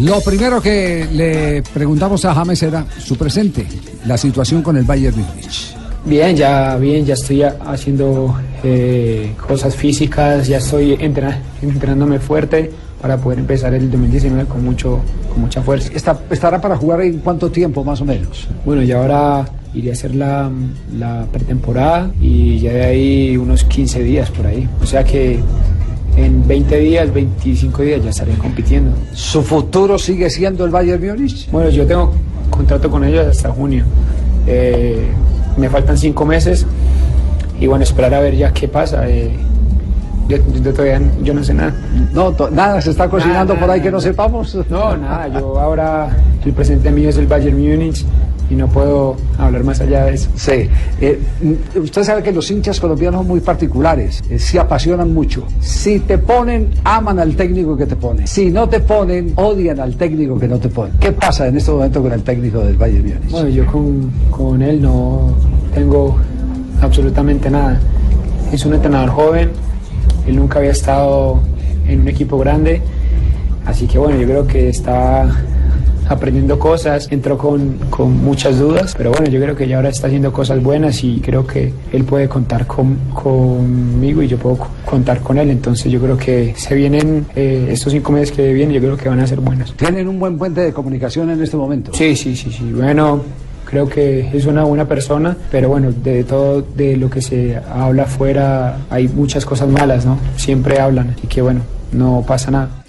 Lo primero que le preguntamos a James era su presente, la situación con el Bayern Múnich. Bien, ya bien, ya estoy haciendo eh, cosas físicas, ya estoy entrenándome fuerte para poder empezar el 2019 con mucho con mucha fuerza. Está, ¿Estará para jugar en cuánto tiempo más o menos? Bueno, ya ahora iré a hacer la, la pretemporada y ya de ahí unos 15 días por ahí. O sea que en 20 días, 25 días ya estaré compitiendo. ¿Su futuro sigue siendo el Bayern Múnich? Bueno, yo tengo contrato con ellos hasta junio. Eh, me faltan 5 meses y bueno, esperar a ver ya qué pasa. Eh, yo, todavía yo no sé nada. No, nada se está cocinando por ahí que no sepamos. No, nada, yo ahora el presidente mío es el Bayern Múnich y no puedo hablar más allá de eso. Sí, eh, usted sabe que los hinchas colombianos son muy particulares, eh, se apasionan mucho. Si te ponen, aman al técnico que te pone. Si no te ponen, odian al técnico que no te pone. ¿Qué pasa en este momento con el técnico del Bayern Múnich? Bueno, yo con, con él no tengo absolutamente nada. Es un entrenador joven, él nunca había estado en un equipo grande, así que bueno, yo creo que está aprendiendo cosas, entró con, con, muchas dudas, pero bueno, yo creo que ya ahora está haciendo cosas buenas y creo que él puede contar con, conmigo y yo puedo contar con él, entonces yo creo que se vienen eh, estos cinco meses que vienen, yo creo que van a ser buenos. ¿Tienen un buen puente de comunicación en este momento? Sí, sí, sí, sí, bueno, creo que es una buena persona, pero bueno, de todo de lo que se habla afuera hay muchas cosas malas, ¿no? Siempre hablan y que bueno, no pasa nada.